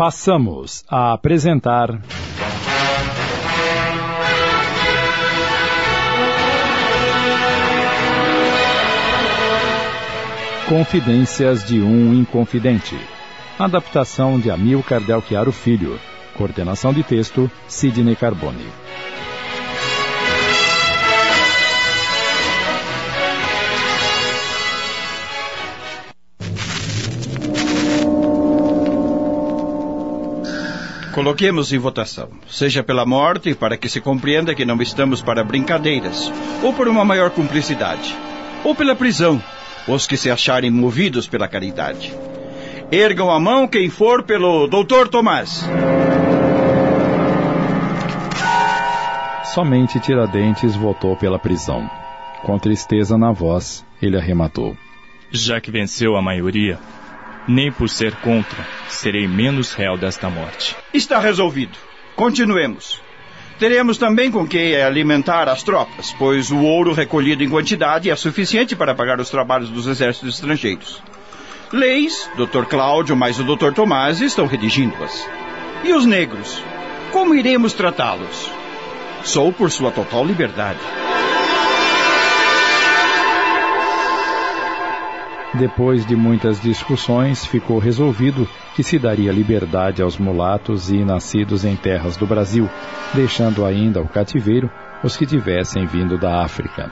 Passamos a apresentar. Confidências de um Inconfidente. Adaptação de Amilcar Del Chiaro Filho. Coordenação de texto, Sidney Carbone. Coloquemos em votação, seja pela morte, para que se compreenda que não estamos para brincadeiras, ou por uma maior cumplicidade, ou pela prisão, os que se acharem movidos pela caridade. Ergam a mão quem for pelo Doutor Tomás. Somente Tiradentes votou pela prisão. Com tristeza na voz, ele arrematou. Já que venceu a maioria, nem por ser contra, serei menos réu desta morte. Está resolvido. Continuemos. Teremos também com que alimentar as tropas, pois o ouro recolhido em quantidade é suficiente para pagar os trabalhos dos exércitos estrangeiros. Leis, Dr. Cláudio mais o Dr. Tomás estão redigindo-as. E os negros? Como iremos tratá-los? Sou por sua total liberdade. Depois de muitas discussões, ficou resolvido que se daria liberdade aos mulatos e nascidos em terras do Brasil, deixando ainda ao cativeiro os que tivessem vindo da África.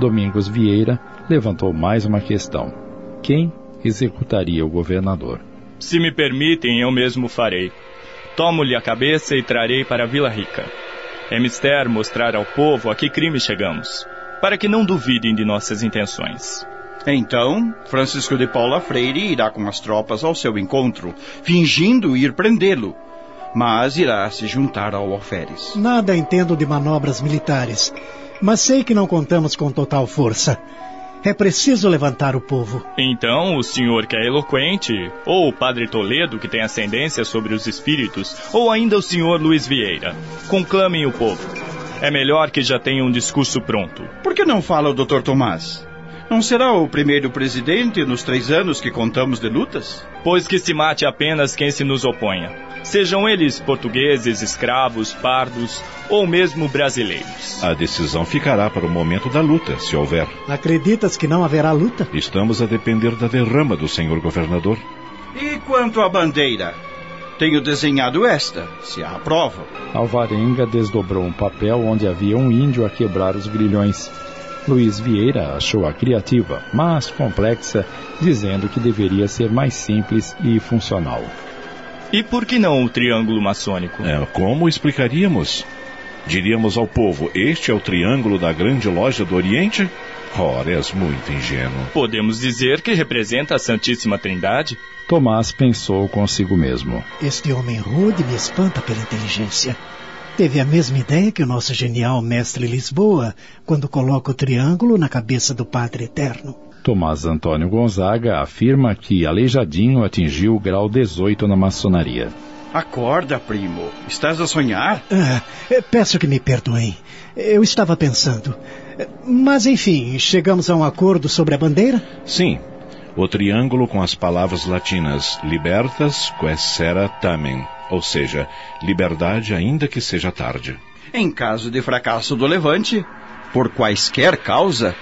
Domingos Vieira levantou mais uma questão: quem executaria o governador? Se me permitem, eu mesmo farei. Tomo-lhe a cabeça e trarei para Vila Rica. É mister mostrar ao povo a que crime chegamos, para que não duvidem de nossas intenções. Então, Francisco de Paula Freire irá com as tropas ao seu encontro, fingindo ir prendê-lo. Mas irá se juntar ao alferes. Nada entendo de manobras militares, mas sei que não contamos com total força. É preciso levantar o povo. Então, o senhor que é eloquente, ou o padre Toledo, que tem ascendência sobre os espíritos, ou ainda o senhor Luiz Vieira, conclamem o povo. É melhor que já tenha um discurso pronto. Por que não fala o Dr. Tomás? Não será o primeiro presidente nos três anos que contamos de lutas? Pois que se mate apenas quem se nos oponha. Sejam eles portugueses, escravos, pardos ou mesmo brasileiros. A decisão ficará para o momento da luta, se houver. Acreditas que não haverá luta? Estamos a depender da derrama do senhor governador. E quanto à bandeira? Tenho desenhado esta, se a aprova. Alvarenga desdobrou um papel onde havia um índio a quebrar os grilhões. Luiz Vieira achou-a criativa, mas complexa, dizendo que deveria ser mais simples e funcional. E por que não o triângulo maçônico? É, como explicaríamos? Diríamos ao povo: este é o triângulo da grande loja do Oriente? Ora, és muito ingênuo. Podemos dizer que representa a Santíssima Trindade? Tomás pensou consigo mesmo. Este homem rude me espanta pela inteligência. Teve a mesma ideia que o nosso genial mestre Lisboa, quando coloca o triângulo na cabeça do Padre Eterno. Tomás Antônio Gonzaga afirma que Aleijadinho atingiu o grau 18 na maçonaria. Acorda, primo. Estás a sonhar? Ah, peço que me perdoem. Eu estava pensando. Mas, enfim, chegamos a um acordo sobre a bandeira? Sim. O triângulo com as palavras latinas libertas quaesera tamen, ou seja, liberdade ainda que seja tarde. Em caso de fracasso do levante, por quaisquer causa,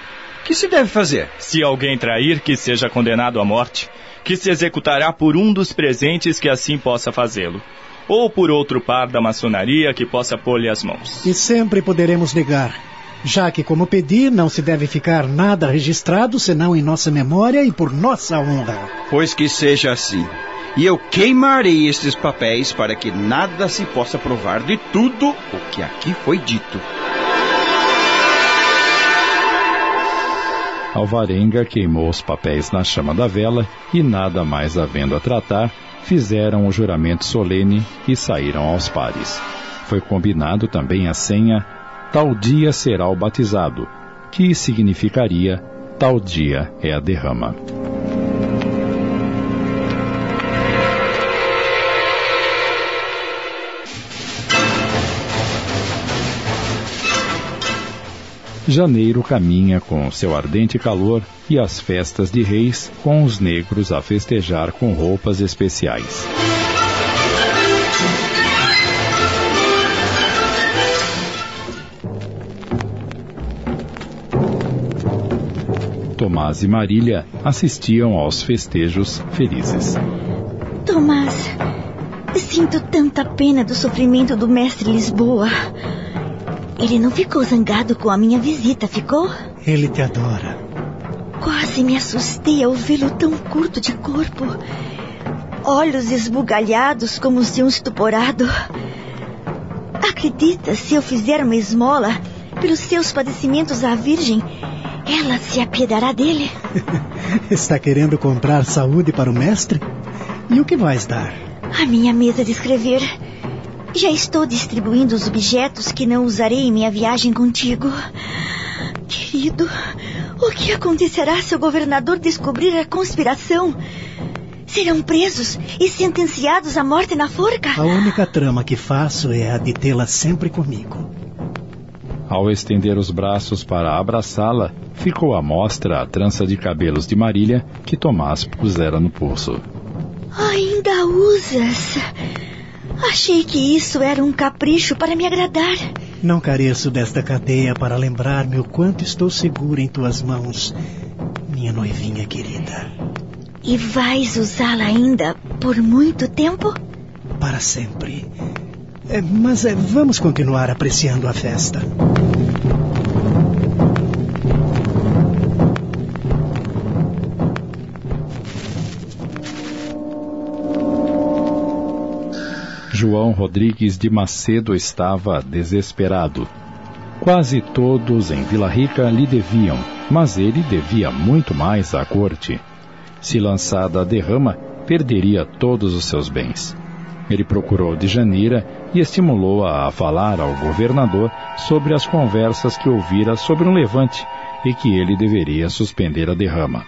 que se deve fazer? Se alguém trair, que seja condenado à morte, que se executará por um dos presentes que assim possa fazê-lo, ou por outro par da maçonaria que possa pôr-lhe as mãos. E sempre poderemos negar, já que, como pedi, não se deve ficar nada registrado senão em nossa memória e por nossa honra. Pois que seja assim. E eu queimarei estes papéis para que nada se possa provar de tudo o que aqui foi dito. Alvarenga queimou os papéis na chama da vela e, nada mais havendo a tratar, fizeram o juramento solene e saíram aos pares. Foi combinado também a senha Tal dia será o batizado, que significaria Tal dia é a derrama. janeiro caminha com seu ardente calor e as festas de reis com os negros a festejar com roupas especiais. Tomás e Marília assistiam aos festejos felizes. Tomás, sinto tanta pena do sofrimento do mestre Lisboa. Ele não ficou zangado com a minha visita, ficou? Ele te adora. Quase me assustei ao vê-lo tão curto de corpo. Olhos esbugalhados como se um estuporado. Acredita, se eu fizer uma esmola pelos seus padecimentos à Virgem, ela se apiedará dele? Está querendo comprar saúde para o mestre? E o que vais dar? A minha mesa de escrever. Já estou distribuindo os objetos que não usarei em minha viagem contigo. Querido, o que acontecerá se o governador descobrir a conspiração? Serão presos e sentenciados à morte na forca? A única trama que faço é a de tê-la sempre comigo. Ao estender os braços para abraçá-la, ficou à mostra a trança de cabelos de Marília que Tomás pusera no pulso. Ainda usas? Achei que isso era um capricho para me agradar. Não careço desta cadeia para lembrar-me o quanto estou seguro em tuas mãos, minha noivinha querida. E vais usá-la ainda por muito tempo? Para sempre. É, mas é, vamos continuar apreciando a festa. João Rodrigues de Macedo estava desesperado. Quase todos em Vila Rica lhe deviam, mas ele devia muito mais à corte. Se lançada a derrama, perderia todos os seus bens. Ele procurou de Janeira e estimulou-a a falar ao governador sobre as conversas que ouvira sobre um levante e que ele deveria suspender a derrama.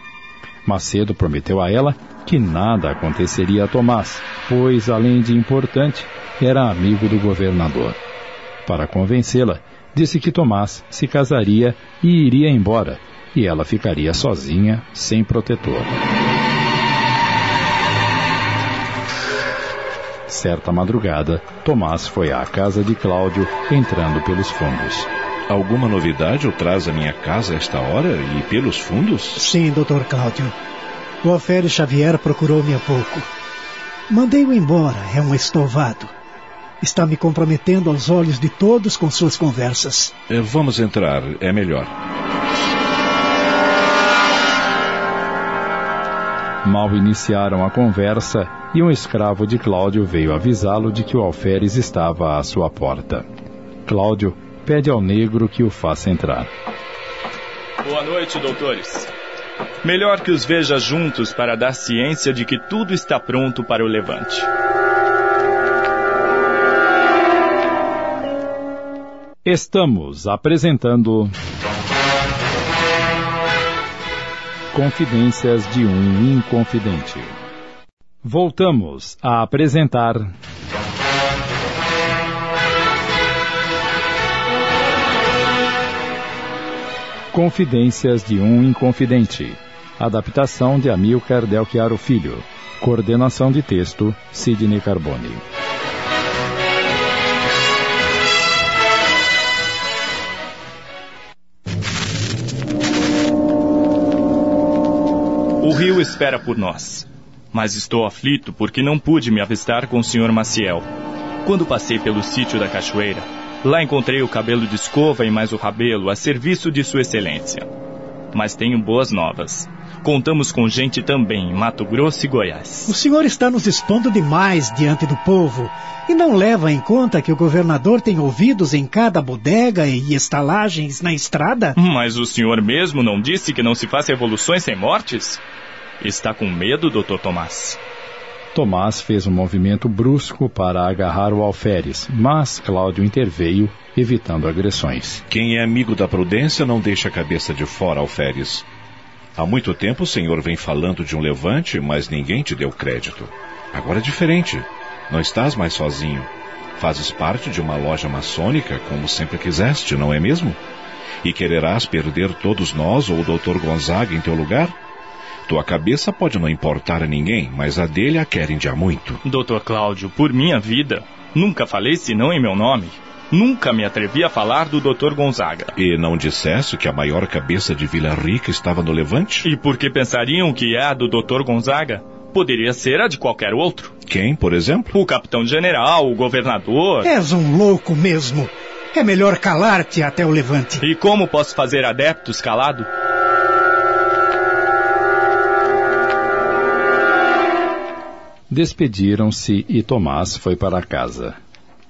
Macedo prometeu a ela que nada aconteceria a Tomás, pois, além de importante, era amigo do governador. Para convencê-la, disse que Tomás se casaria e iria embora, e ela ficaria sozinha, sem protetor. Certa madrugada, Tomás foi à casa de Cláudio, entrando pelos fundos. Alguma novidade o traz à minha casa a esta hora e pelos fundos? Sim, doutor Cláudio. O Alferes Xavier procurou-me há pouco. Mandei-o embora, é um estovado. Está me comprometendo aos olhos de todos com suas conversas. É, vamos entrar, é melhor. Mal iniciaram a conversa e um escravo de Cláudio veio avisá-lo de que o alferes estava à sua porta. Cláudio pede ao negro que o faça entrar. Boa noite, doutores. Melhor que os veja juntos para dar ciência de que tudo está pronto para o levante. Estamos apresentando. Confidências de um Inconfidente. Voltamos a apresentar. Confidências de um Inconfidente. Adaptação de Amilcar Del Chiaro Filho. Coordenação de texto, Sidney Carbone. O rio espera por nós. Mas estou aflito porque não pude me avistar com o Sr. Maciel. Quando passei pelo sítio da cachoeira, Lá encontrei o cabelo de escova e mais o rabelo a serviço de Sua Excelência. Mas tenho boas novas. Contamos com gente também em Mato Grosso e Goiás. O senhor está nos expondo demais diante do povo e não leva em conta que o governador tem ouvidos em cada bodega e estalagens na estrada? Mas o senhor mesmo não disse que não se faz revoluções sem mortes? Está com medo, doutor Tomás? Tomás fez um movimento brusco para agarrar o alferes, mas Cláudio interveio, evitando agressões. Quem é amigo da prudência não deixa a cabeça de fora, alferes. Há muito tempo o senhor vem falando de um levante, mas ninguém te deu crédito. Agora é diferente. Não estás mais sozinho. Fazes parte de uma loja maçônica, como sempre quiseste, não é mesmo? E quererás perder todos nós ou o Dr. Gonzaga em teu lugar? Tua cabeça pode não importar a ninguém, mas a dele a querem de há muito. Doutor Cláudio, por minha vida, nunca falei senão em meu nome. Nunca me atrevi a falar do Dr. Gonzaga. E não dissesse que a maior cabeça de Vila Rica estava no Levante? E por que pensariam que é a do Dr. Gonzaga? Poderia ser a de qualquer outro. Quem, por exemplo? O capitão-general, o governador. És um louco mesmo. É melhor calar-te até o levante. E como posso fazer adeptos calado? Despediram-se e Tomás foi para casa.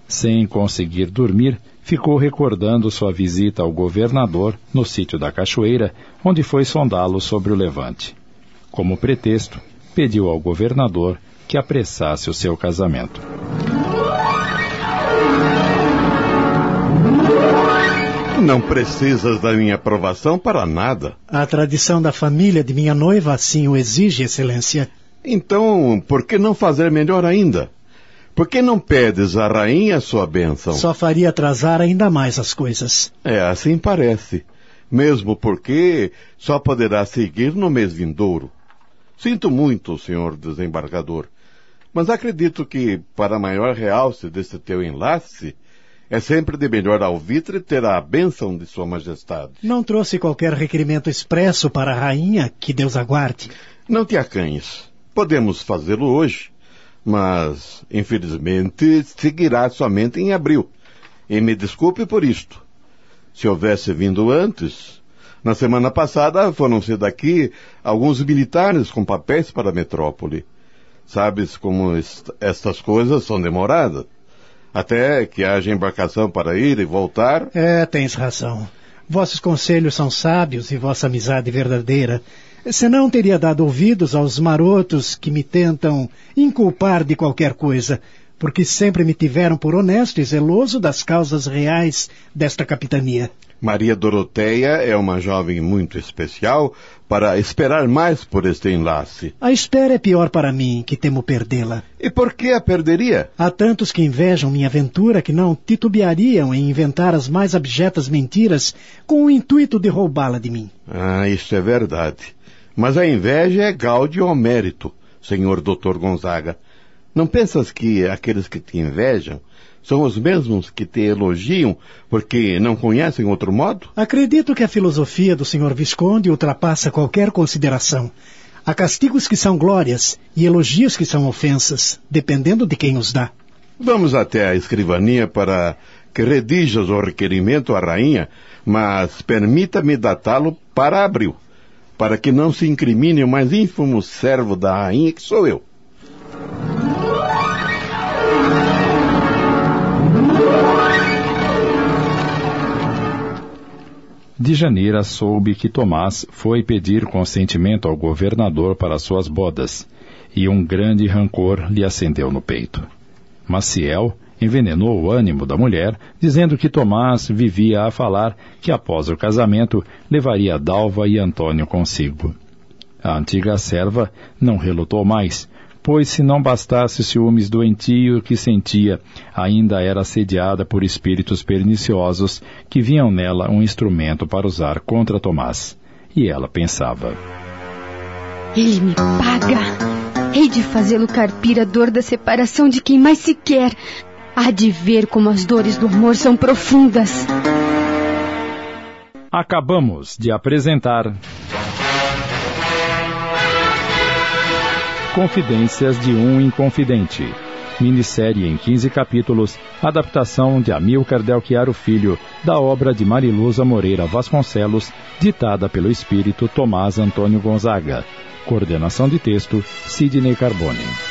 Sem conseguir dormir, ficou recordando sua visita ao governador no sítio da Cachoeira, onde foi sondá-lo sobre o levante. Como pretexto, pediu ao governador que apressasse o seu casamento. Não precisas da minha aprovação para nada. A tradição da família de minha noiva assim o exige, Excelência. Então, por que não fazer melhor ainda? Por que não pedes à rainha sua bênção? Só faria atrasar ainda mais as coisas. É, assim parece. Mesmo porque só poderá seguir no mês vindouro. Sinto muito, senhor desembargador, mas acredito que, para maior realce desse teu enlace, é sempre de melhor alvitre ter a bênção de Sua Majestade. Não trouxe qualquer requerimento expresso para a rainha, que Deus aguarde. Não te acanhes. Podemos fazê-lo hoje, mas, infelizmente, seguirá somente em abril. E me desculpe por isto. Se houvesse vindo antes, na semana passada foram-se daqui alguns militares com papéis para a metrópole. Sabes como est estas coisas são demoradas até que haja embarcação para ir e voltar. É, tens razão. Vossos conselhos são sábios e vossa amizade verdadeira. Senão teria dado ouvidos aos marotos que me tentam inculpar de qualquer coisa, porque sempre me tiveram por honesto e zeloso das causas reais desta capitania. Maria Doroteia é uma jovem muito especial para esperar mais por este enlace. A espera é pior para mim, que temo perdê-la. E por que a perderia? Há tantos que invejam minha aventura que não titubeariam em inventar as mais abjetas mentiras com o intuito de roubá-la de mim. Ah, isso é verdade. Mas a inveja é gáudio ao mérito, senhor doutor Gonzaga. Não pensas que aqueles que te invejam são os mesmos que te elogiam porque não conhecem outro modo? Acredito que a filosofia do Sr. Visconde ultrapassa qualquer consideração. Há castigos que são glórias e elogios que são ofensas, dependendo de quem os dá. Vamos até a escrivania para que redijas o requerimento à rainha, mas permita-me datá-lo para abril, para que não se incrimine o mais ínfimo servo da rainha que sou eu. De Janeira soube que Tomás foi pedir consentimento ao governador para suas bodas, e um grande rancor lhe acendeu no peito. Maciel envenenou o ânimo da mulher, dizendo que Tomás vivia a falar que após o casamento levaria Dalva e Antônio consigo. A antiga serva não relutou mais, pois se não bastasse o ciúmes doentio que sentia, ainda era assediada por espíritos perniciosos que viam nela um instrumento para usar contra Tomás. E ela pensava: Ele me paga. Hei de fazê-lo carpir a dor da separação de quem mais se quer. Há de ver como as dores do amor são profundas. Acabamos de apresentar. Confidências de um Inconfidente. Minissérie em 15 capítulos, adaptação de Amilcar Delchiaro Filho, da obra de Mariluza Moreira Vasconcelos, ditada pelo espírito Tomás Antônio Gonzaga. Coordenação de texto, Sidney Carbone.